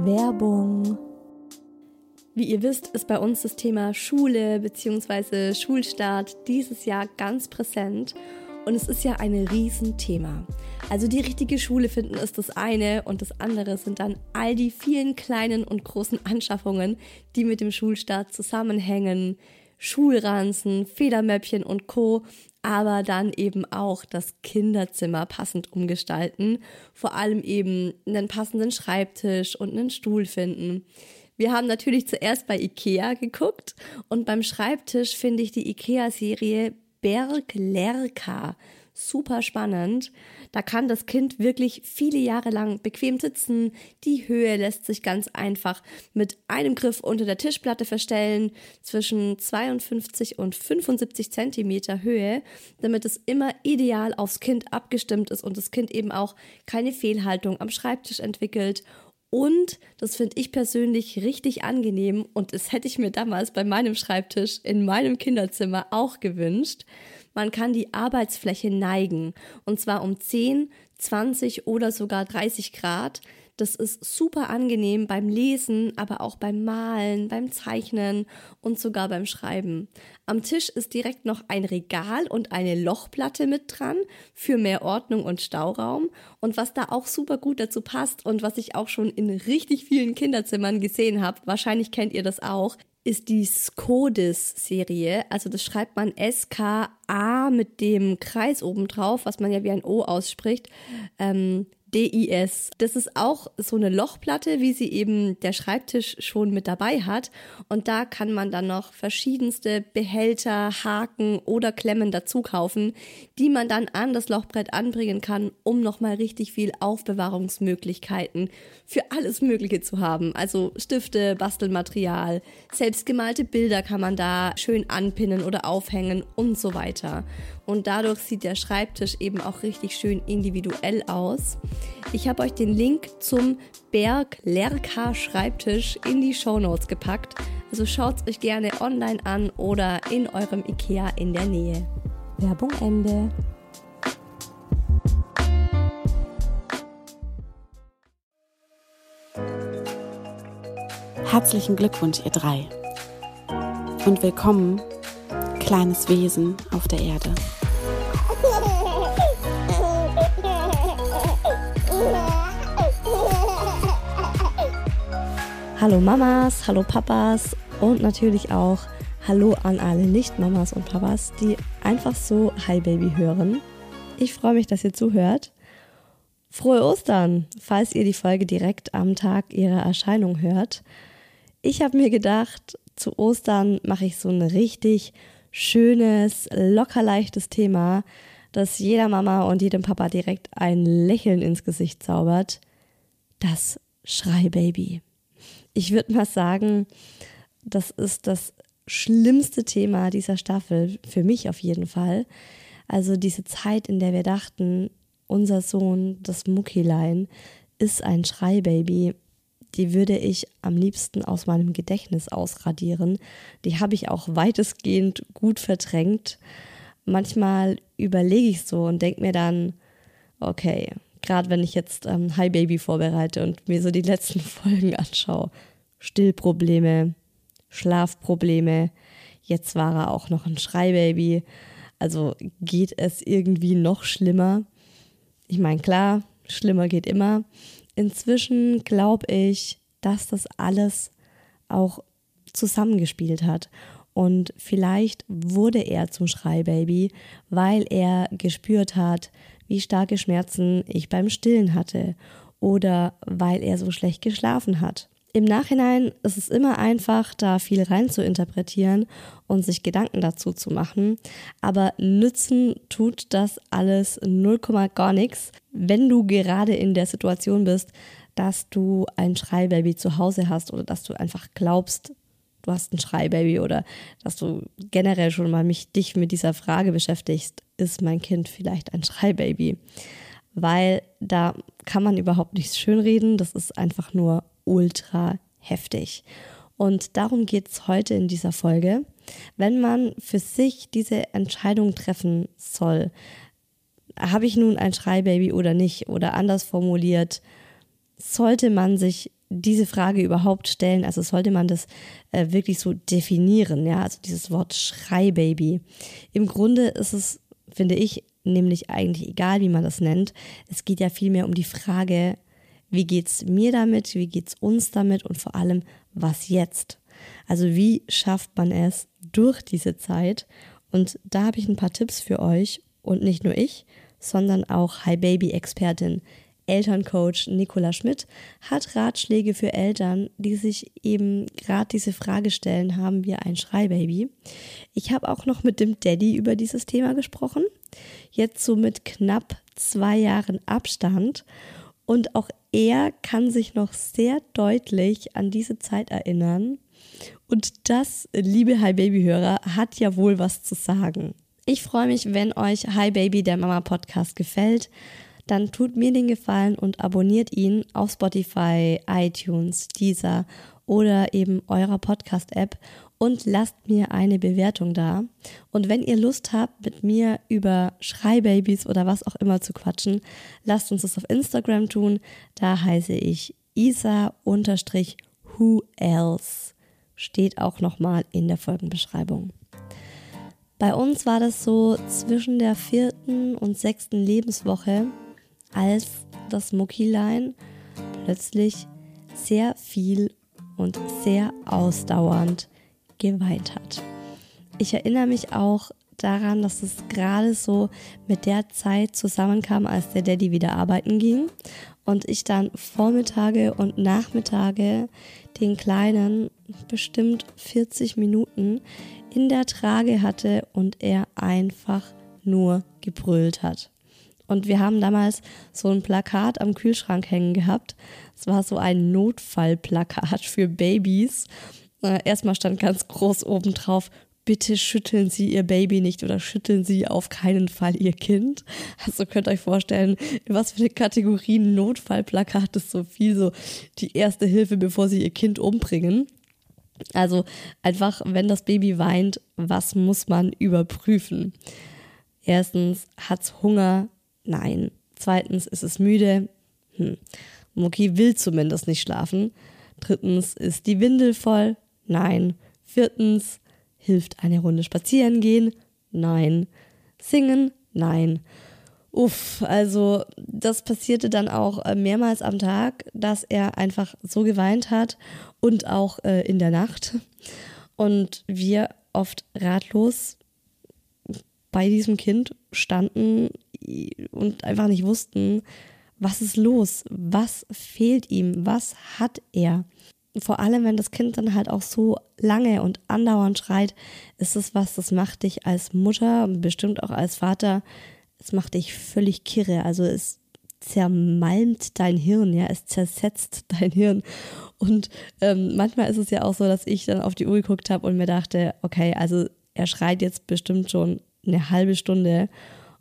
Werbung. Wie ihr wisst, ist bei uns das Thema Schule bzw. Schulstart dieses Jahr ganz präsent und es ist ja ein Riesenthema. Also die richtige Schule finden ist das eine und das andere sind dann all die vielen kleinen und großen Anschaffungen, die mit dem Schulstart zusammenhängen. Schulranzen, Federmäppchen und Co. Aber dann eben auch das Kinderzimmer passend umgestalten, vor allem eben einen passenden Schreibtisch und einen Stuhl finden. Wir haben natürlich zuerst bei Ikea geguckt und beim Schreibtisch finde ich die Ikea-Serie Berg Lerka super spannend. Da kann das Kind wirklich viele Jahre lang bequem sitzen. Die Höhe lässt sich ganz einfach mit einem Griff unter der Tischplatte verstellen, zwischen 52 und 75 Zentimeter Höhe, damit es immer ideal aufs Kind abgestimmt ist und das Kind eben auch keine Fehlhaltung am Schreibtisch entwickelt und das finde ich persönlich richtig angenehm und das hätte ich mir damals bei meinem Schreibtisch in meinem Kinderzimmer auch gewünscht. Man kann die Arbeitsfläche neigen und zwar um 10, 20 oder sogar 30 Grad. Das ist super angenehm beim Lesen, aber auch beim Malen, beim Zeichnen und sogar beim Schreiben. Am Tisch ist direkt noch ein Regal und eine Lochplatte mit dran für mehr Ordnung und Stauraum. Und was da auch super gut dazu passt und was ich auch schon in richtig vielen Kinderzimmern gesehen habe, wahrscheinlich kennt ihr das auch, ist die Skodis-Serie. Also das schreibt man S-K-A mit dem Kreis oben drauf, was man ja wie ein O ausspricht. Ähm, DIS. Das ist auch so eine Lochplatte, wie sie eben der Schreibtisch schon mit dabei hat. Und da kann man dann noch verschiedenste Behälter, Haken oder Klemmen dazu kaufen, die man dann an das Lochbrett anbringen kann, um nochmal richtig viel Aufbewahrungsmöglichkeiten für alles Mögliche zu haben. Also Stifte, Bastelmaterial, selbstgemalte Bilder kann man da schön anpinnen oder aufhängen und so weiter. Und dadurch sieht der Schreibtisch eben auch richtig schön individuell aus. Ich habe euch den Link zum Berg Lerka Schreibtisch in die Show Notes gepackt. Also schaut es euch gerne online an oder in eurem Ikea in der Nähe. Werbung Ende. Herzlichen Glückwunsch, ihr drei. Und willkommen, kleines Wesen auf der Erde. Hallo Mamas, hallo Papas und natürlich auch Hallo an alle Nicht-Mamas und Papas, die einfach so Hi Baby hören. Ich freue mich, dass ihr zuhört. Frohe Ostern, falls ihr die Folge direkt am Tag ihrer Erscheinung hört. Ich habe mir gedacht, zu Ostern mache ich so ein richtig schönes, locker leichtes Thema, das jeder Mama und jedem Papa direkt ein Lächeln ins Gesicht zaubert. Das Schreibaby. Ich würde mal sagen, das ist das schlimmste Thema dieser Staffel, für mich auf jeden Fall. Also diese Zeit, in der wir dachten, unser Sohn, das Muckilein, ist ein Schreibaby, die würde ich am liebsten aus meinem Gedächtnis ausradieren. Die habe ich auch weitestgehend gut verdrängt. Manchmal überlege ich so und denke mir dann, okay, gerade wenn ich jetzt ähm, Hi Baby vorbereite und mir so die letzten Folgen anschaue, Stillprobleme, Schlafprobleme, jetzt war er auch noch ein Schreibaby. Also geht es irgendwie noch schlimmer? Ich meine, klar, schlimmer geht immer. Inzwischen glaube ich, dass das alles auch zusammengespielt hat. Und vielleicht wurde er zum Schreibaby, weil er gespürt hat, wie starke Schmerzen ich beim Stillen hatte oder weil er so schlecht geschlafen hat. Im Nachhinein ist es immer einfach, da viel rein zu interpretieren und sich Gedanken dazu zu machen. Aber nützen tut das alles 0, gar nichts, wenn du gerade in der Situation bist, dass du ein Schreibaby zu Hause hast oder dass du einfach glaubst, du hast ein Schreibaby oder dass du generell schon mal mich, dich mit dieser Frage beschäftigst, ist mein Kind vielleicht ein Schreibaby? Weil da kann man überhaupt nichts schönreden, das ist einfach nur ultra heftig. Und darum geht es heute in dieser Folge. Wenn man für sich diese Entscheidung treffen soll, habe ich nun ein Schreibaby oder nicht? Oder anders formuliert, sollte man sich diese Frage überhaupt stellen? Also sollte man das äh, wirklich so definieren, ja, also dieses Wort Schreibaby. Im Grunde ist es, finde ich, nämlich eigentlich egal, wie man das nennt. Es geht ja vielmehr um die Frage, wie geht's mir damit, wie geht's uns damit und vor allem, was jetzt? Also wie schafft man es durch diese Zeit? Und da habe ich ein paar Tipps für euch und nicht nur ich, sondern auch High Baby Expertin Elterncoach Nicola Schmidt hat Ratschläge für Eltern, die sich eben gerade diese Frage stellen, haben wir ein Schreibaby? Ich habe auch noch mit dem Daddy über dieses Thema gesprochen, jetzt so mit knapp zwei Jahren Abstand und auch er kann sich noch sehr deutlich an diese Zeit erinnern. Und das, liebe Hi Baby Hörer, hat ja wohl was zu sagen. Ich freue mich, wenn euch Hi Baby der Mama Podcast gefällt dann tut mir den Gefallen und abonniert ihn auf Spotify, iTunes, Deezer oder eben eurer Podcast-App und lasst mir eine Bewertung da. Und wenn ihr Lust habt, mit mir über Schreibabys oder was auch immer zu quatschen, lasst uns das auf Instagram tun. Da heiße ich isa-who else. Steht auch nochmal in der Folgenbeschreibung. Bei uns war das so zwischen der vierten und sechsten Lebenswoche als das Muckilein plötzlich sehr viel und sehr ausdauernd geweint hat. Ich erinnere mich auch daran, dass es gerade so mit der Zeit zusammenkam, als der Daddy wieder arbeiten ging und ich dann Vormittage und Nachmittage den Kleinen bestimmt 40 Minuten in der Trage hatte und er einfach nur gebrüllt hat. Und wir haben damals so ein Plakat am Kühlschrank hängen gehabt. Es war so ein Notfallplakat für Babys. Äh, erstmal stand ganz groß oben drauf, bitte schütteln Sie Ihr Baby nicht oder schütteln Sie auf keinen Fall Ihr Kind. Also könnt ihr euch vorstellen, was für eine Kategorie Notfallplakat ist so viel so die erste Hilfe, bevor Sie Ihr Kind umbringen. Also einfach, wenn das Baby weint, was muss man überprüfen? Erstens, hat es Hunger? Nein. Zweitens ist es müde. Hm. Mucki will zumindest nicht schlafen. Drittens ist die Windel voll. Nein. Viertens hilft eine Runde spazieren gehen. Nein. Singen. Nein. Uff, also das passierte dann auch äh, mehrmals am Tag, dass er einfach so geweint hat und auch äh, in der Nacht. Und wir oft ratlos bei diesem Kind standen und einfach nicht wussten, was ist los, was fehlt ihm, was hat er. Vor allem, wenn das Kind dann halt auch so lange und andauernd schreit, ist es was, das macht dich als Mutter, bestimmt auch als Vater, es macht dich völlig kirre. Also es zermalmt dein Hirn, ja, es zersetzt dein Hirn. Und ähm, manchmal ist es ja auch so, dass ich dann auf die Uhr geguckt habe und mir dachte, okay, also er schreit jetzt bestimmt schon eine halbe Stunde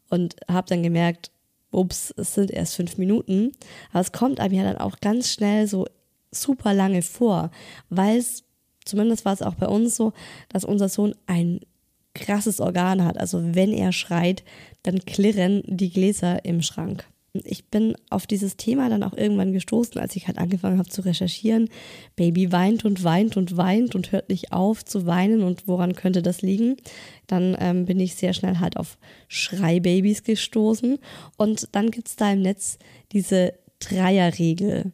und habe dann gemerkt, ups, es sind erst fünf Minuten. Aber es kommt einem ja dann auch ganz schnell so super lange vor, weil es, zumindest war es auch bei uns so, dass unser Sohn ein krasses Organ hat. Also wenn er schreit, dann klirren die Gläser im Schrank ich bin auf dieses Thema dann auch irgendwann gestoßen, als ich halt angefangen habe zu recherchieren. Baby weint und weint und weint und hört nicht auf zu weinen und woran könnte das liegen? Dann ähm, bin ich sehr schnell halt auf Schreibabys gestoßen und dann gibt es da im Netz diese Dreierregel.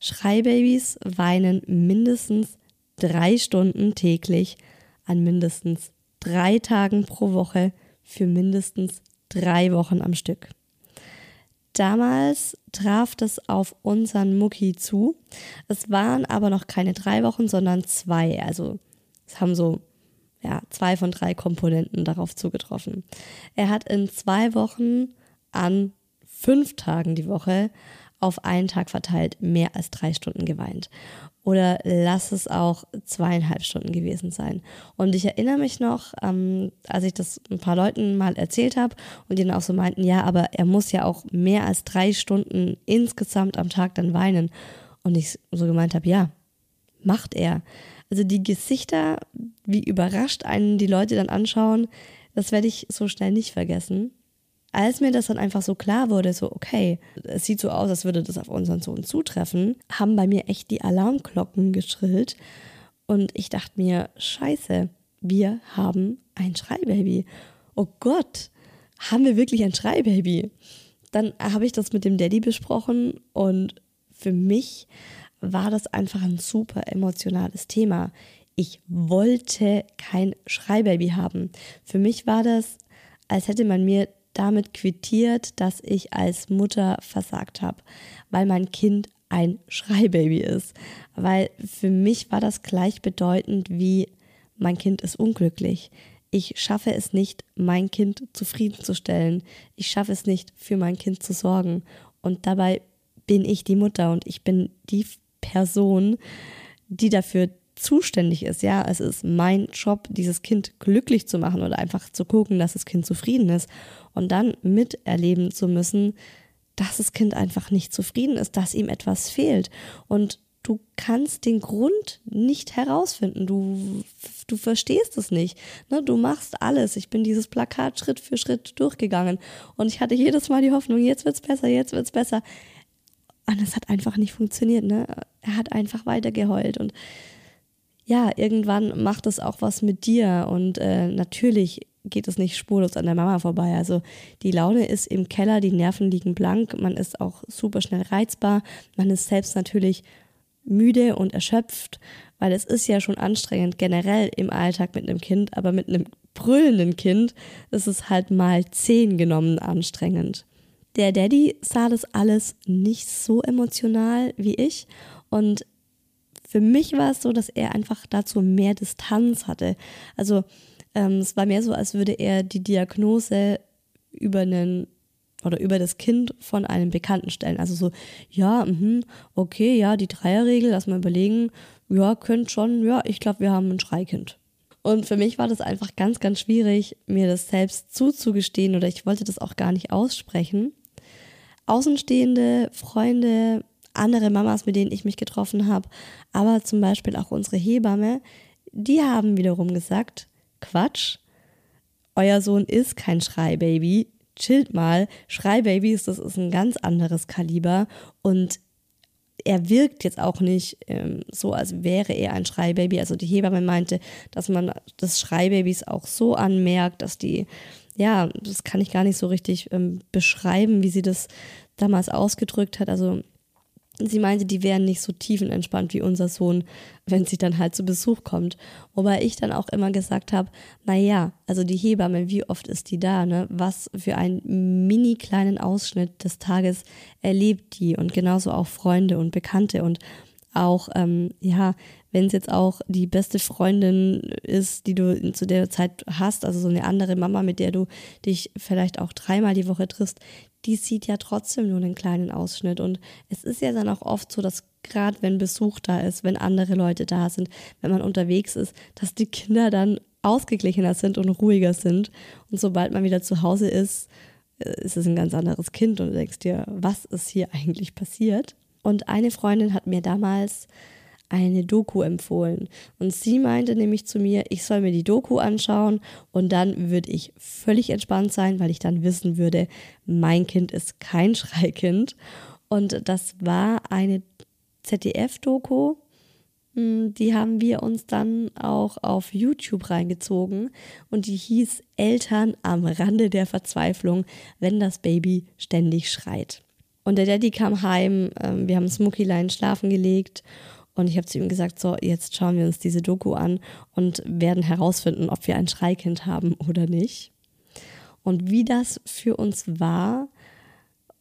Schreibabys weinen mindestens drei Stunden täglich an mindestens drei Tagen pro Woche für mindestens drei Wochen am Stück. Damals traf das auf unseren Mucki zu. Es waren aber noch keine drei Wochen, sondern zwei. Also es haben so ja, zwei von drei Komponenten darauf zugetroffen. Er hat in zwei Wochen an fünf Tagen die Woche auf einen Tag verteilt mehr als drei Stunden geweint oder lass es auch zweieinhalb Stunden gewesen sein. Und ich erinnere mich noch, ähm, als ich das ein paar Leuten mal erzählt habe und die dann auch so meinten, ja, aber er muss ja auch mehr als drei Stunden insgesamt am Tag dann weinen. Und ich so gemeint habe, ja, macht er. Also die Gesichter, wie überrascht einen die Leute dann anschauen, das werde ich so schnell nicht vergessen. Als mir das dann einfach so klar wurde, so, okay, es sieht so aus, als würde das auf unseren Sohn zutreffen, haben bei mir echt die Alarmglocken geschrillt. Und ich dachte mir, scheiße, wir haben ein Schreibaby. Oh Gott, haben wir wirklich ein Schreibaby? Dann habe ich das mit dem Daddy besprochen und für mich war das einfach ein super emotionales Thema. Ich wollte kein Schreibaby haben. Für mich war das, als hätte man mir damit quittiert, dass ich als Mutter versagt habe, weil mein Kind ein Schreibaby ist. Weil für mich war das gleichbedeutend wie mein Kind ist unglücklich. Ich schaffe es nicht, mein Kind zufriedenzustellen. Ich schaffe es nicht, für mein Kind zu sorgen. Und dabei bin ich die Mutter und ich bin die Person, die dafür zuständig ist. Ja, es ist mein Job, dieses Kind glücklich zu machen oder einfach zu gucken, dass das Kind zufrieden ist und dann miterleben zu müssen, dass das Kind einfach nicht zufrieden ist, dass ihm etwas fehlt. Und du kannst den Grund nicht herausfinden. Du, du verstehst es nicht. Ne? Du machst alles. Ich bin dieses Plakat Schritt für Schritt durchgegangen. Und ich hatte jedes Mal die Hoffnung, jetzt wird es besser, jetzt wird es besser. Und es hat einfach nicht funktioniert. Ne? Er hat einfach weitergeheult. Und ja, irgendwann macht es auch was mit dir und äh, natürlich geht es nicht spurlos an der Mama vorbei. Also die Laune ist im Keller, die Nerven liegen blank, man ist auch super schnell reizbar, man ist selbst natürlich müde und erschöpft, weil es ist ja schon anstrengend generell im Alltag mit einem Kind, aber mit einem brüllenden Kind ist es halt mal zehn genommen anstrengend. Der Daddy sah das alles nicht so emotional wie ich und für mich war es so, dass er einfach dazu mehr Distanz hatte. Also ähm, es war mehr so, als würde er die Diagnose über einen oder über das Kind von einem Bekannten stellen. Also so, ja, mh, okay, ja, die Dreierregel, lass mal überlegen, ja, könnt schon, ja, ich glaube, wir haben ein Schreikind. Und für mich war das einfach ganz, ganz schwierig, mir das selbst zuzugestehen oder ich wollte das auch gar nicht aussprechen. Außenstehende, Freunde, andere Mamas, mit denen ich mich getroffen habe, aber zum Beispiel auch unsere Hebamme, die haben wiederum gesagt, Quatsch, euer Sohn ist kein Schreibaby, chillt mal, Schreibabys, das ist ein ganz anderes Kaliber und er wirkt jetzt auch nicht ähm, so, als wäre er ein Schreibaby. Also die Hebamme meinte, dass man das Schreibabys auch so anmerkt, dass die, ja, das kann ich gar nicht so richtig ähm, beschreiben, wie sie das damals ausgedrückt hat. Also Sie meinte, die wären nicht so tiefenentspannt wie unser Sohn, wenn sie dann halt zu Besuch kommt. Wobei ich dann auch immer gesagt habe, naja, also die Hebamme, wie oft ist die da, ne? Was für einen mini kleinen Ausschnitt des Tages erlebt die und genauso auch Freunde und Bekannte und auch, ähm, ja, wenn es jetzt auch die beste Freundin ist, die du zu der Zeit hast, also so eine andere Mama, mit der du dich vielleicht auch dreimal die Woche triffst, die sieht ja trotzdem nur einen kleinen Ausschnitt. Und es ist ja dann auch oft so, dass gerade wenn Besuch da ist, wenn andere Leute da sind, wenn man unterwegs ist, dass die Kinder dann ausgeglichener sind und ruhiger sind. Und sobald man wieder zu Hause ist, äh, ist es ein ganz anderes Kind und du denkst dir, was ist hier eigentlich passiert? Und eine Freundin hat mir damals eine Doku empfohlen. Und sie meinte nämlich zu mir, ich soll mir die Doku anschauen und dann würde ich völlig entspannt sein, weil ich dann wissen würde, mein Kind ist kein Schreikind. Und das war eine ZDF-Doku. Hm, die haben wir uns dann auch auf YouTube reingezogen und die hieß Eltern am Rande der Verzweiflung, wenn das Baby ständig schreit. Und der Daddy kam heim, ähm, wir haben Smokylein schlafen gelegt und ich habe zu ihm gesagt, so, jetzt schauen wir uns diese Doku an und werden herausfinden, ob wir ein Schreikind haben oder nicht. Und wie das für uns war,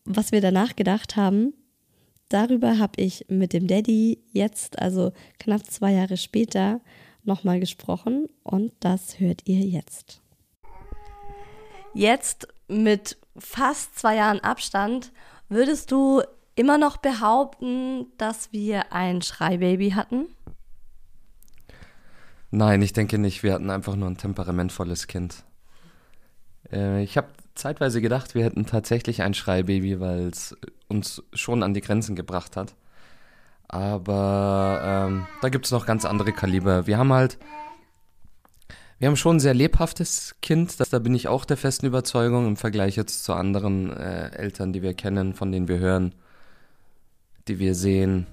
was wir danach gedacht haben, darüber habe ich mit dem Daddy jetzt, also knapp zwei Jahre später, nochmal gesprochen und das hört ihr jetzt. Jetzt mit fast zwei Jahren Abstand, würdest du immer noch behaupten, dass wir ein Schreibaby hatten? Nein, ich denke nicht. Wir hatten einfach nur ein temperamentvolles Kind. Äh, ich habe zeitweise gedacht, wir hätten tatsächlich ein Schreibaby, weil es uns schon an die Grenzen gebracht hat. Aber ähm, da gibt es noch ganz andere Kaliber. Wir haben halt Wir haben schon ein sehr lebhaftes Kind, das, da bin ich auch der festen Überzeugung im Vergleich jetzt zu anderen äh, Eltern, die wir kennen, von denen wir hören, die wir sehen.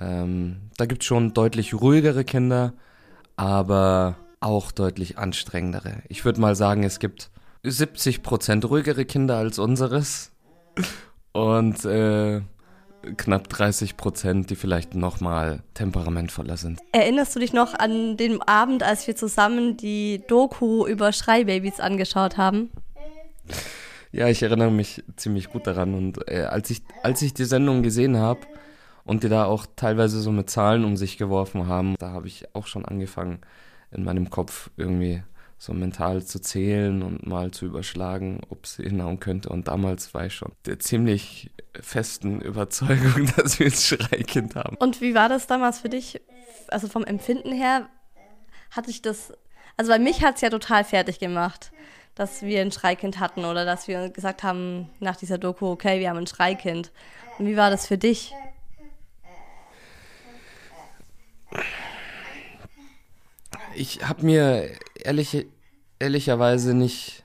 Ähm, da gibt es schon deutlich ruhigere Kinder, aber auch deutlich anstrengendere. Ich würde mal sagen, es gibt 70 Prozent ruhigere Kinder als unseres und äh, knapp 30 Prozent, die vielleicht noch mal temperamentvoller sind. Erinnerst du dich noch an den Abend, als wir zusammen die Doku über Schreibabys angeschaut haben? Ja, ich erinnere mich ziemlich gut daran. Und äh, als, ich, als ich die Sendung gesehen habe und die da auch teilweise so mit Zahlen um sich geworfen haben, da habe ich auch schon angefangen, in meinem Kopf irgendwie so mental zu zählen und mal zu überschlagen, ob es hinhauen könnte. Und damals war ich schon der ziemlich festen Überzeugung, dass wir ein Schreikind haben. Und wie war das damals für dich? Also vom Empfinden her hatte ich das, also bei mich hat es ja total fertig gemacht, dass wir ein Schreikind hatten oder dass wir gesagt haben nach dieser Doku, okay, wir haben ein Schreikind. Und wie war das für dich? Ich habe mir ehrlich, ehrlicherweise nicht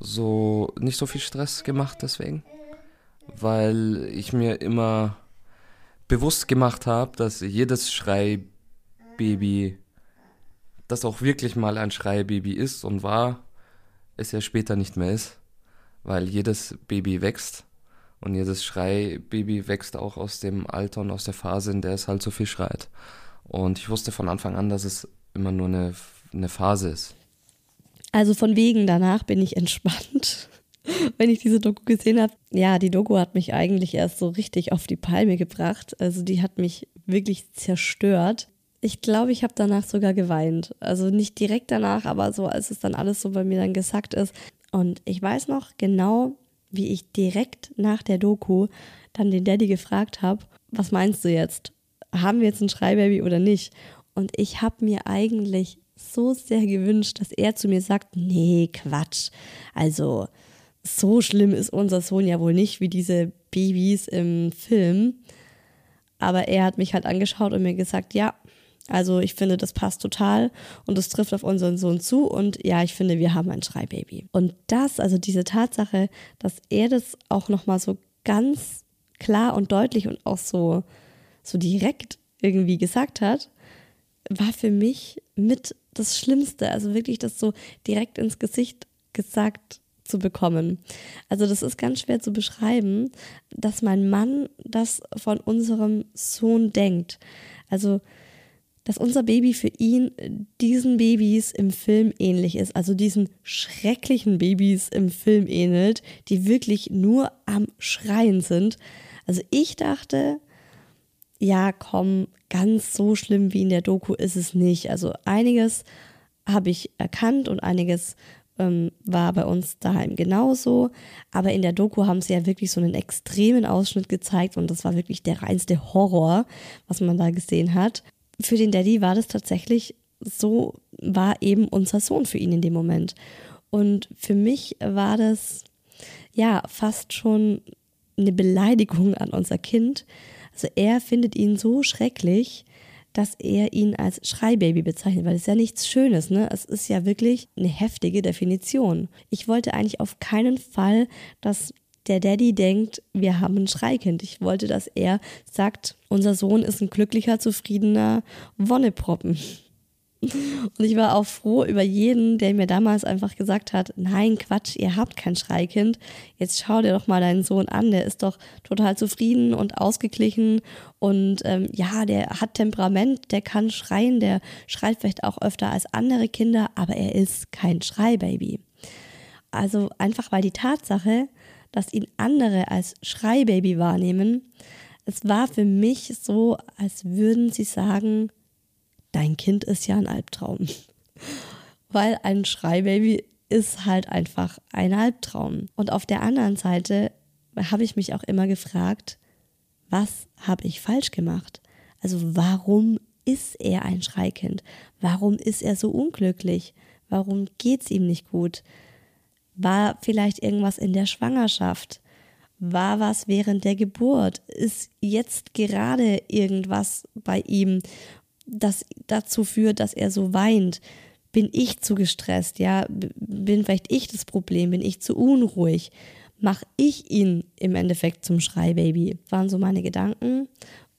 so nicht so viel Stress gemacht deswegen, weil ich mir immer bewusst gemacht habe, dass jedes Schreibaby, das auch wirklich mal ein Schreibaby ist und war, es ja später nicht mehr ist, weil jedes Baby wächst und jedes Schreibaby wächst auch aus dem Alter und aus der Phase, in der es halt so viel schreit. Und ich wusste von Anfang an, dass es immer nur eine, eine Phase ist. Also von wegen danach bin ich entspannt, wenn ich diese Doku gesehen habe. Ja, die Doku hat mich eigentlich erst so richtig auf die Palme gebracht. Also die hat mich wirklich zerstört. Ich glaube, ich habe danach sogar geweint. Also nicht direkt danach, aber so, als es dann alles so bei mir dann gesagt ist. Und ich weiß noch genau, wie ich direkt nach der Doku dann den Daddy gefragt habe, was meinst du jetzt? haben wir jetzt ein Schreibaby oder nicht? Und ich habe mir eigentlich so sehr gewünscht, dass er zu mir sagt, nee, Quatsch. Also so schlimm ist unser Sohn ja wohl nicht wie diese Babys im Film. Aber er hat mich halt angeschaut und mir gesagt, ja, also ich finde, das passt total und das trifft auf unseren Sohn zu und ja, ich finde, wir haben ein Schreibaby. Und das, also diese Tatsache, dass er das auch nochmal so ganz klar und deutlich und auch so so direkt irgendwie gesagt hat, war für mich mit das Schlimmste. Also wirklich das so direkt ins Gesicht gesagt zu bekommen. Also das ist ganz schwer zu beschreiben, dass mein Mann das von unserem Sohn denkt. Also dass unser Baby für ihn diesen Babys im Film ähnlich ist, also diesen schrecklichen Babys im Film ähnelt, die wirklich nur am Schreien sind. Also ich dachte, ja, komm, ganz so schlimm wie in der Doku ist es nicht. Also einiges habe ich erkannt und einiges ähm, war bei uns daheim genauso. Aber in der Doku haben sie ja wirklich so einen extremen Ausschnitt gezeigt und das war wirklich der reinste Horror, was man da gesehen hat. Für den Daddy war das tatsächlich so, war eben unser Sohn für ihn in dem Moment. Und für mich war das ja fast schon eine Beleidigung an unser Kind, also er findet ihn so schrecklich, dass er ihn als Schreibaby bezeichnet, weil es ja nichts Schönes, ne? Es ist ja wirklich eine heftige Definition. Ich wollte eigentlich auf keinen Fall, dass der Daddy denkt, wir haben ein Schreikind. Ich wollte, dass er sagt, unser Sohn ist ein glücklicher, zufriedener Wonneproppen. Und ich war auch froh über jeden, der mir damals einfach gesagt hat, nein, Quatsch, ihr habt kein Schreikind. Jetzt schau dir doch mal deinen Sohn an, der ist doch total zufrieden und ausgeglichen und ähm, ja, der hat Temperament, der kann schreien, der schreit vielleicht auch öfter als andere Kinder, aber er ist kein Schreibaby. Also einfach weil die Tatsache, dass ihn andere als Schreibaby wahrnehmen, es war für mich so, als würden sie sagen, dein Kind ist ja ein Albtraum. Weil ein Schreibaby ist halt einfach ein Albtraum. Und auf der anderen Seite habe ich mich auch immer gefragt, was habe ich falsch gemacht? Also warum ist er ein Schreikind? Warum ist er so unglücklich? Warum geht es ihm nicht gut? War vielleicht irgendwas in der Schwangerschaft? War was während der Geburt? Ist jetzt gerade irgendwas bei ihm? das dazu führt, dass er so weint? Bin ich zu gestresst? Ja, bin vielleicht ich das Problem? Bin ich zu unruhig? Mache ich ihn im Endeffekt zum Schreibaby? Waren so meine Gedanken.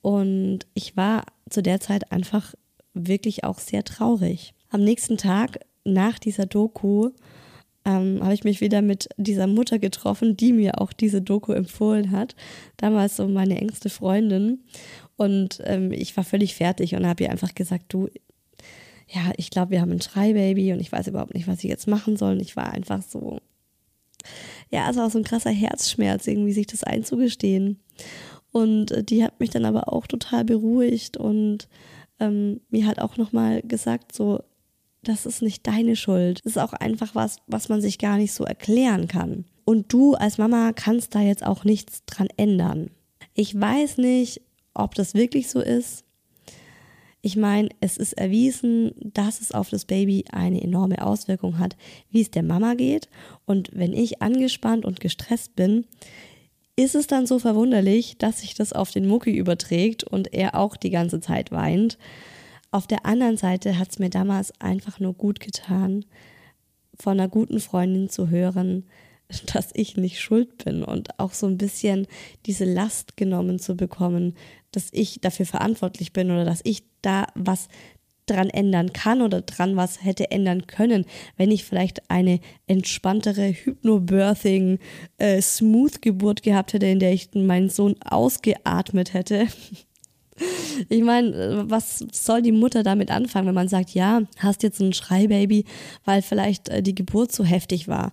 Und ich war zu der Zeit einfach wirklich auch sehr traurig. Am nächsten Tag nach dieser Doku ähm, habe ich mich wieder mit dieser Mutter getroffen, die mir auch diese Doku empfohlen hat. Damals so meine engste Freundin. Und ähm, ich war völlig fertig und habe ihr einfach gesagt, du, ja, ich glaube, wir haben ein Schreibaby und ich weiß überhaupt nicht, was ich jetzt machen soll. Und ich war einfach so, ja, es war so ein krasser Herzschmerz, irgendwie sich das einzugestehen. Und äh, die hat mich dann aber auch total beruhigt und ähm, mir hat auch nochmal gesagt, so, das ist nicht deine Schuld. Das ist auch einfach was, was man sich gar nicht so erklären kann. Und du als Mama kannst da jetzt auch nichts dran ändern. Ich weiß nicht, ob das wirklich so ist. Ich meine, es ist erwiesen, dass es auf das Baby eine enorme Auswirkung hat, wie es der Mama geht. Und wenn ich angespannt und gestresst bin, ist es dann so verwunderlich, dass sich das auf den Mucki überträgt und er auch die ganze Zeit weint. Auf der anderen Seite hat es mir damals einfach nur gut getan, von einer guten Freundin zu hören, dass ich nicht schuld bin und auch so ein bisschen diese Last genommen zu bekommen, dass ich dafür verantwortlich bin oder dass ich da was dran ändern kann oder dran was hätte ändern können, wenn ich vielleicht eine entspanntere Hypnobirthing äh, Smooth Geburt gehabt hätte, in der ich meinen Sohn ausgeatmet hätte. Ich meine, äh, was soll die Mutter damit anfangen, wenn man sagt, ja, hast jetzt ein Schreibaby, weil vielleicht äh, die Geburt so heftig war?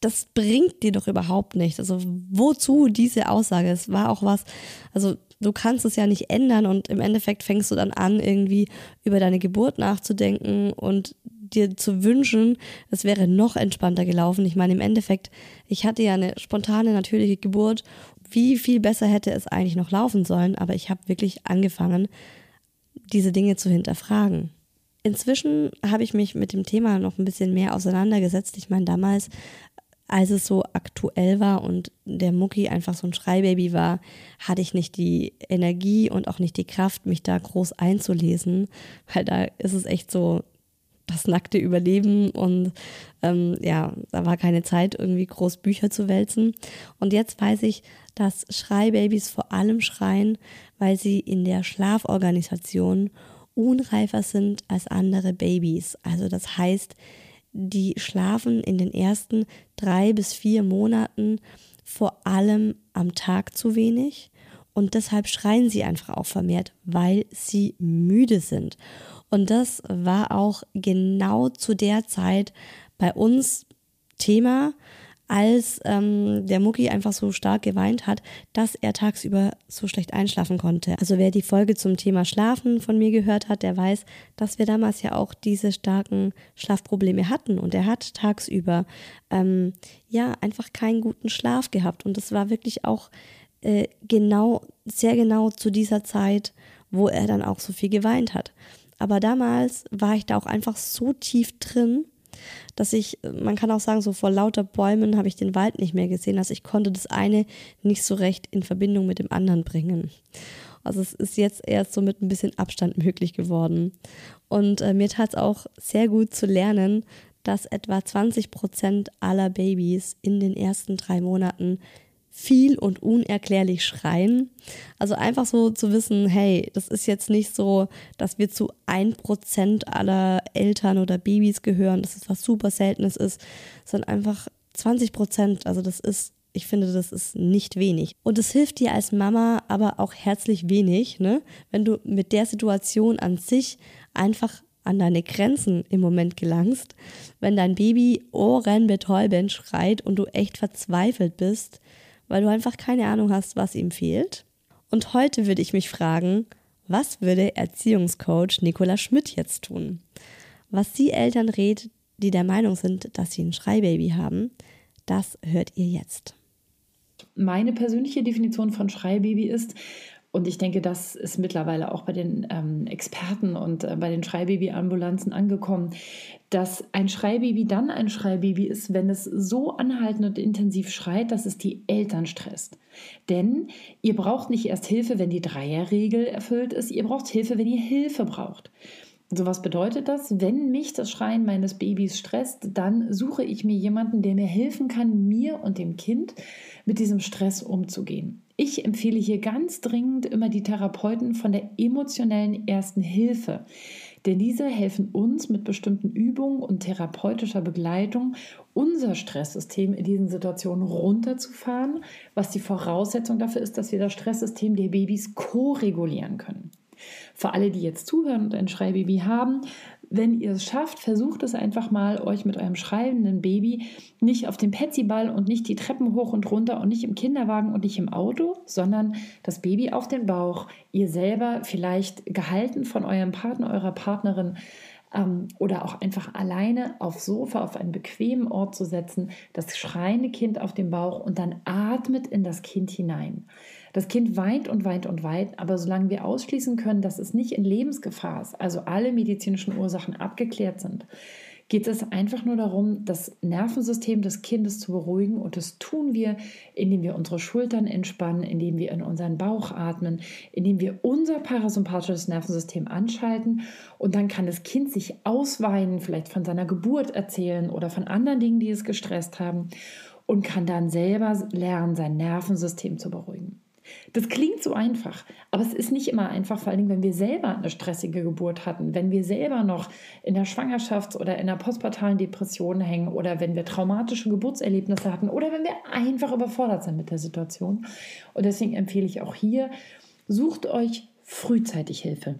Das bringt dir doch überhaupt nicht. Also wozu diese Aussage? Es war auch was, also du kannst es ja nicht ändern und im Endeffekt fängst du dann an, irgendwie über deine Geburt nachzudenken und dir zu wünschen, es wäre noch entspannter gelaufen. Ich meine, im Endeffekt, ich hatte ja eine spontane, natürliche Geburt. Wie viel besser hätte es eigentlich noch laufen sollen? Aber ich habe wirklich angefangen, diese Dinge zu hinterfragen. Inzwischen habe ich mich mit dem Thema noch ein bisschen mehr auseinandergesetzt. Ich meine, damals als es so aktuell war und der Mucki einfach so ein Schreibaby war, hatte ich nicht die Energie und auch nicht die Kraft, mich da groß einzulesen, weil da ist es echt so das nackte Überleben und ähm, ja, da war keine Zeit, irgendwie groß Bücher zu wälzen. Und jetzt weiß ich, dass Schreibabys vor allem schreien, weil sie in der Schlaforganisation unreifer sind als andere Babys. Also das heißt, die schlafen in den ersten drei bis vier Monaten vor allem am Tag zu wenig und deshalb schreien sie einfach auch vermehrt, weil sie müde sind. Und das war auch genau zu der Zeit bei uns Thema, als ähm, der Mucki einfach so stark geweint hat, dass er tagsüber so schlecht einschlafen konnte. Also wer die Folge zum Thema Schlafen von mir gehört hat, der weiß, dass wir damals ja auch diese starken Schlafprobleme hatten und er hat tagsüber ähm, ja einfach keinen guten Schlaf gehabt und das war wirklich auch äh, genau, sehr genau zu dieser Zeit, wo er dann auch so viel geweint hat. Aber damals war ich da auch einfach so tief drin, dass ich, man kann auch sagen, so vor lauter Bäumen habe ich den Wald nicht mehr gesehen. Also ich konnte das eine nicht so recht in Verbindung mit dem anderen bringen. Also es ist jetzt erst so mit ein bisschen Abstand möglich geworden. Und äh, mir tat es auch sehr gut zu lernen, dass etwa 20 Prozent aller Babys in den ersten drei Monaten viel und unerklärlich schreien. Also einfach so zu wissen, hey, das ist jetzt nicht so, dass wir zu ein Prozent aller Eltern oder Babys gehören, dass es was super Seltenes ist, sondern einfach 20 Prozent. Also das ist, ich finde, das ist nicht wenig. Und es hilft dir als Mama aber auch herzlich wenig, ne? wenn du mit der Situation an sich einfach an deine Grenzen im Moment gelangst, wenn dein Baby ohrenbetäubend schreit und du echt verzweifelt bist, weil du einfach keine Ahnung hast, was ihm fehlt. Und heute würde ich mich fragen, was würde Erziehungscoach Nicola Schmidt jetzt tun? Was sie Eltern rät, die der Meinung sind, dass sie ein Schreibaby haben, das hört ihr jetzt. Meine persönliche Definition von Schreibaby ist, Und ich denke, das ist mittlerweile auch bei den ähm, Experten und äh, bei den Schreibabyambulanzen angekommen, dass ein Schreibaby dann ein Schreibaby ist, wenn es so anhaltend und intensiv schreit, dass es die Eltern stresst. Denn ihr braucht nicht erst Hilfe, wenn die Dreierregel erfüllt ist, ihr braucht Hilfe, wenn ihr Hilfe braucht. So was bedeutet das? Wenn mich das Schreien meines Babys stresst, dann suche ich mir jemanden, der mir helfen kann, mir und dem Kind mit diesem Stress umzugehen. Ich empfehle hier ganz dringend immer die Therapeuten von der emotionellen ersten Hilfe. Denn diese helfen uns mit bestimmten Übungen und therapeutischer Begleitung, unser Stresssystem in diesen Situationen runterzufahren, was die Voraussetzung dafür ist, dass wir das Stresssystem der Babys ko-regulieren können. Für alle, die jetzt zuhören und ein Schreibaby haben, wenn ihr es schafft, versucht es einfach mal, euch mit eurem schreibenden Baby nicht auf dem Petsyball und nicht die Treppen hoch und runter und nicht im Kinderwagen und nicht im Auto, sondern das Baby auf den Bauch, ihr selber vielleicht gehalten von eurem Partner, eurer Partnerin ähm, oder auch einfach alleine aufs Sofa, auf einen bequemen Ort zu setzen, das schreiende Kind auf dem Bauch und dann atmet in das Kind hinein. Das Kind weint und weint und weint, aber solange wir ausschließen können, dass es nicht in Lebensgefahr ist, also alle medizinischen Ursachen abgeklärt sind, geht es einfach nur darum, das Nervensystem des Kindes zu beruhigen. Und das tun wir, indem wir unsere Schultern entspannen, indem wir in unseren Bauch atmen, indem wir unser parasympathisches Nervensystem anschalten. Und dann kann das Kind sich ausweinen, vielleicht von seiner Geburt erzählen oder von anderen Dingen, die es gestresst haben. Und kann dann selber lernen, sein Nervensystem zu beruhigen. Das klingt so einfach, aber es ist nicht immer einfach, vor allem wenn wir selber eine stressige Geburt hatten, wenn wir selber noch in der Schwangerschafts- oder in der postpartalen Depression hängen oder wenn wir traumatische Geburtserlebnisse hatten oder wenn wir einfach überfordert sind mit der Situation. Und deswegen empfehle ich auch hier, sucht euch frühzeitig Hilfe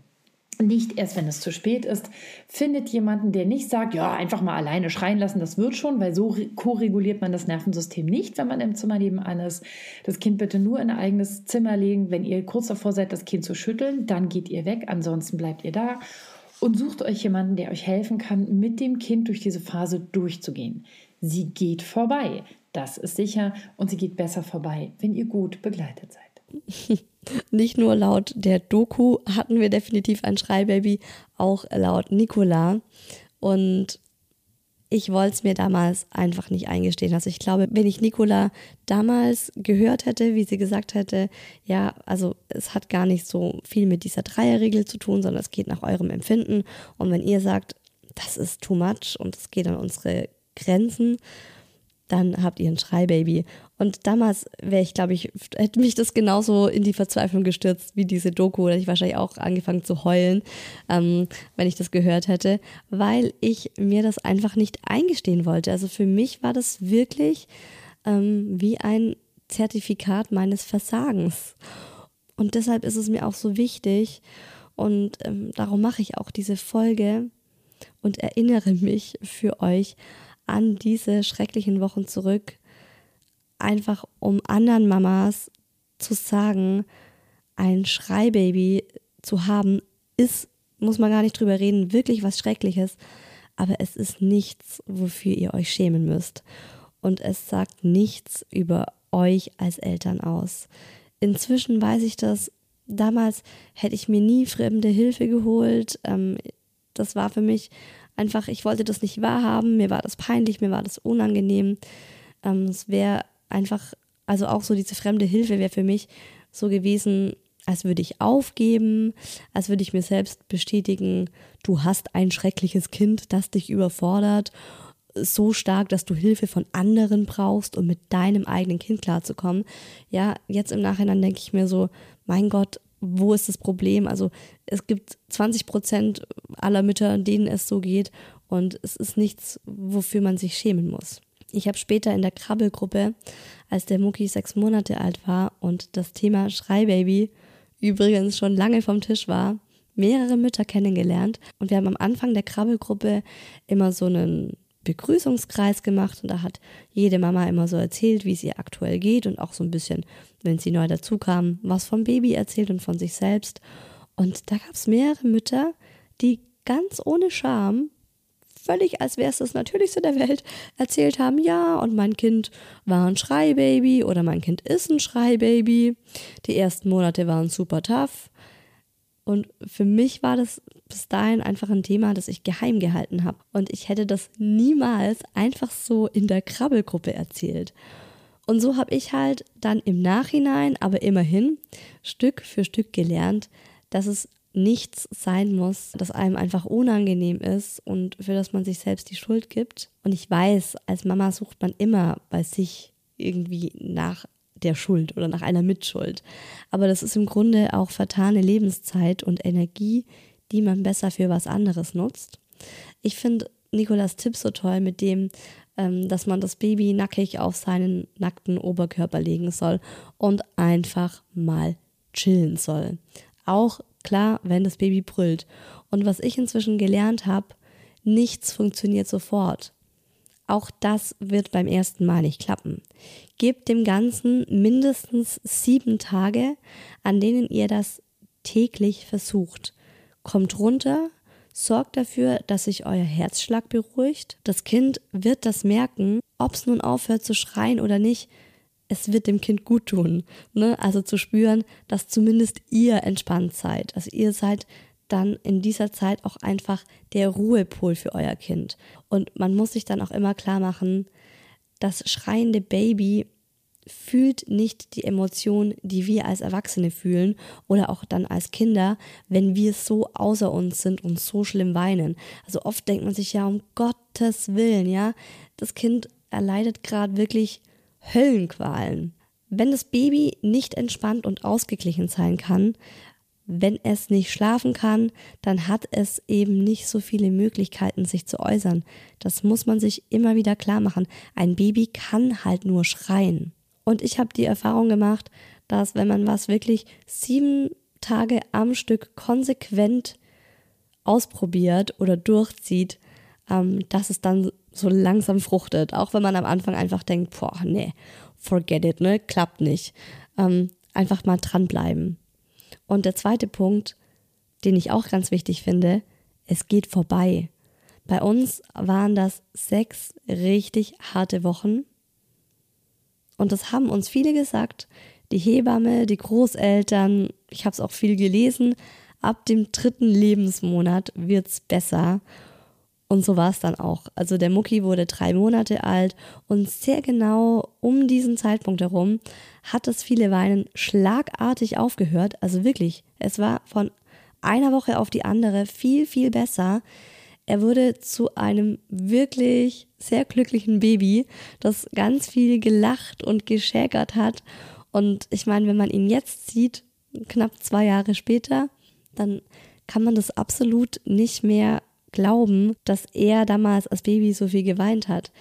nicht erst, wenn es zu spät ist, findet jemanden, der nicht sagt, ja, einfach mal alleine schreien lassen, das wird schon, weil so ko-reguliert man das Nervensystem nicht, wenn man im Zimmer nebenan ist. Das Kind bitte nur in ein eigenes Zimmer legen. Wenn ihr kurz davor seid, das Kind zu schütteln, dann geht ihr weg, ansonsten bleibt ihr da und sucht euch jemanden, der euch helfen kann, mit dem Kind durch diese Phase durchzugehen. Sie geht vorbei, das ist sicher, und sie geht besser vorbei, wenn ihr gut begleitet seid. Nicht nur laut der Doku hatten wir definitiv ein Schreibaby, auch laut Nicola. Und ich wollte es mir damals einfach nicht eingestehen. Also ich glaube, wenn ich Nicola damals gehört hätte, wie sie gesagt hätte, ja, also es hat gar nicht so viel mit dieser Dreierregel zu tun, sondern es geht nach eurem Empfinden. Und wenn ihr sagt, das ist too much und es geht an unsere Grenzen, dann habt ihr ein Schreibaby. Und damals wäre ich, glaube ich, hätte mich das genauso in die Verzweiflung gestürzt wie diese Doku. Hätte ich wahrscheinlich auch angefangen zu heulen, ähm, wenn ich das gehört hätte, weil ich mir das einfach nicht eingestehen wollte. Also für mich war das wirklich ähm, wie ein Zertifikat meines Versagens. Und deshalb ist es mir auch so wichtig und ähm, darum mache ich auch diese Folge und erinnere mich für euch an diese schrecklichen Wochen zurück, einfach um anderen Mamas zu sagen, ein Schreibaby zu haben, ist, muss man gar nicht drüber reden, wirklich was Schreckliches, aber es ist nichts, wofür ihr euch schämen müsst. Und es sagt nichts über euch als Eltern aus. Inzwischen weiß ich das. Damals hätte ich mir nie fremde Hilfe geholt. Ähm, das war für mich einfach, ich wollte das nicht wahrhaben, mir war das peinlich, mir war das unangenehm. Ähm, es wäre einfach, also auch so diese fremde Hilfe wäre für mich so gewesen, als würde ich aufgeben, als würde ich mir selbst bestätigen, du hast ein schreckliches Kind, das dich überfordert, so stark, dass du Hilfe von anderen brauchst, um mit deinem eigenen Kind klarzukommen. Ja, jetzt im Nachhinein denke ich mir so, mein Gott, wo ist das Problem? Also es gibt 20 Prozent aller Mütter, denen es so geht und es ist nichts, wofür man sich schämen muss. Ich habe später in der Krabbelgruppe, als der Mucki sechs Monate alt war und das Thema Schreibaby übrigens schon lange vom Tisch war, mehrere Mütter kennengelernt und wir haben am Anfang der Krabbelgruppe immer so einen Begrüßungskreis gemacht und da hat jede Mama immer so erzählt, wie es ihr aktuell geht und auch so ein bisschen, wenn sie neu dazu kam, was vom Baby erzählt und von sich selbst. Und da gab es mehrere Mütter, die ganz ohne Scham völlig, als wäre es das Natürlichste der Welt, erzählt haben, ja, und mein Kind war ein Schreibaby oder mein Kind ist ein Schreibaby. Die ersten Monate waren super tough. Und für mich war das bis dahin einfach ein Thema, das ich geheim gehalten habe. Und ich hätte das niemals einfach so in der Krabbelgruppe erzählt. Und so habe ich halt dann im Nachhinein, aber immerhin Stück für Stück gelernt, dass es nichts sein muss, das einem einfach unangenehm ist und für das man sich selbst die Schuld gibt. Und ich weiß, als Mama sucht man immer bei sich irgendwie nach der Schuld oder nach einer Mitschuld. Aber das ist im Grunde auch vertane Lebenszeit und Energie, die man besser für was anderes nutzt. Ich finde Nikolas Tipp so toll mit dem, ähm, dass man das Baby nackig auf seinen nackten Oberkörper legen soll und einfach mal chillen soll. Auch klar, wenn das Baby brüllt. Und was ich inzwischen gelernt habe, nichts funktioniert sofort. Auch das wird beim ersten Mal nicht klappen. Gebt dem Ganzen mindestens sieben Tage, an denen ihr das täglich versucht. Kommt runter, sorgt dafür, dass sich euer Herzschlag beruhigt. Das Kind wird das merken, ob es nun aufhört zu schreien oder nicht. Es wird dem Kind gut tun. Ne? Also zu spüren, dass zumindest ihr entspannt seid. Also ihr seid dann in dieser Zeit auch einfach der Ruhepol für euer Kind. Und man muss sich dann auch immer klar machen, das schreiende Baby fühlt nicht die Emotion, die wir als Erwachsene fühlen oder auch dann als Kinder, wenn wir so außer uns sind und so schlimm weinen. Also oft denkt man sich ja um Gottes Willen, ja, das Kind erleidet gerade wirklich Höllenqualen. Wenn das Baby nicht entspannt und ausgeglichen sein kann, wenn es nicht schlafen kann, dann hat es eben nicht so viele Möglichkeiten, sich zu äußern. Das muss man sich immer wieder klar machen. Ein Baby kann halt nur schreien. Und ich habe die Erfahrung gemacht, dass wenn man was wirklich sieben Tage am Stück konsequent ausprobiert oder durchzieht, ähm, dass es dann so langsam fruchtet. Auch wenn man am Anfang einfach denkt, boah, nee, forget it, ne, klappt nicht. Ähm, einfach mal dranbleiben. Und der zweite Punkt, den ich auch ganz wichtig finde, es geht vorbei. Bei uns waren das sechs richtig harte Wochen. Und das haben uns viele gesagt. Die Hebamme, die Großeltern, ich habe es auch viel gelesen. Ab dem dritten Lebensmonat wird es besser. Und so war es dann auch. Also der Mucki wurde drei Monate alt und sehr genau um diesen Zeitpunkt herum hat das viele Weinen schlagartig aufgehört. Also wirklich, es war von einer Woche auf die andere viel, viel besser. Er wurde zu einem wirklich sehr glücklichen Baby, das ganz viel gelacht und geschäkert hat. Und ich meine, wenn man ihn jetzt sieht, knapp zwei Jahre später, dann kann man das absolut nicht mehr glauben, dass er damals als Baby so viel geweint hat.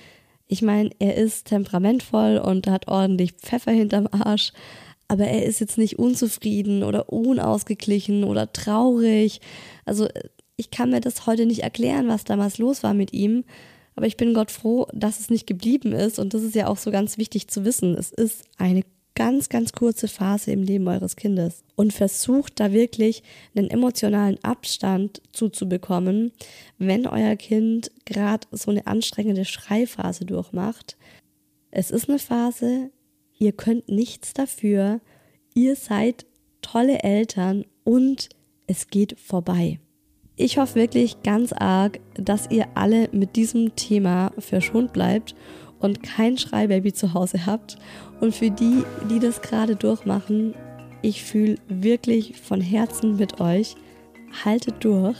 Ich meine, er ist temperamentvoll und hat ordentlich Pfeffer hinterm Arsch, aber er ist jetzt nicht unzufrieden oder unausgeglichen oder traurig. Also ich kann mir das heute nicht erklären, was damals los war mit ihm. Aber ich bin Gott froh, dass es nicht geblieben ist. Und das ist ja auch so ganz wichtig zu wissen. Es ist eine ganz, ganz kurze Phase im Leben eures Kindes und versucht da wirklich einen emotionalen Abstand zuzubekommen, wenn euer Kind gerade so eine anstrengende Schreiphase durchmacht. Es ist eine Phase, ihr könnt nichts dafür, ihr seid tolle Eltern und es geht vorbei. Ich hoffe wirklich ganz arg, dass ihr alle mit diesem Thema verschont bleibt und kein Schreibaby zu Hause habt. Und für die, die das gerade durchmachen, ich fühle wirklich von Herzen mit euch. Haltet durch.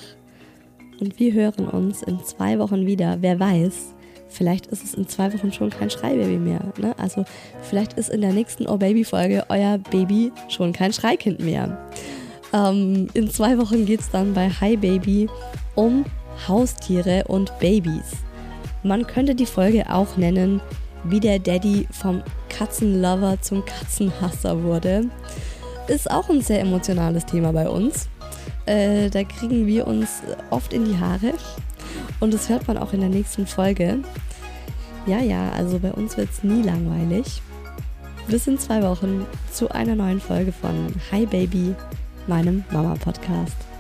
Und wir hören uns in zwei Wochen wieder. Wer weiß, vielleicht ist es in zwei Wochen schon kein Schreibaby mehr. Ne? Also vielleicht ist in der nächsten Oh Baby Folge euer Baby schon kein Schreikind mehr. Ähm, in zwei Wochen geht es dann bei Hi Baby um Haustiere und Babys. Man könnte die Folge auch nennen, wie der Daddy vom Katzenlover zum Katzenhasser wurde. Ist auch ein sehr emotionales Thema bei uns. Äh, da kriegen wir uns oft in die Haare. Und das hört man auch in der nächsten Folge. Ja, ja, also bei uns wird es nie langweilig. Bis in zwei Wochen zu einer neuen Folge von Hi Baby, meinem Mama-Podcast.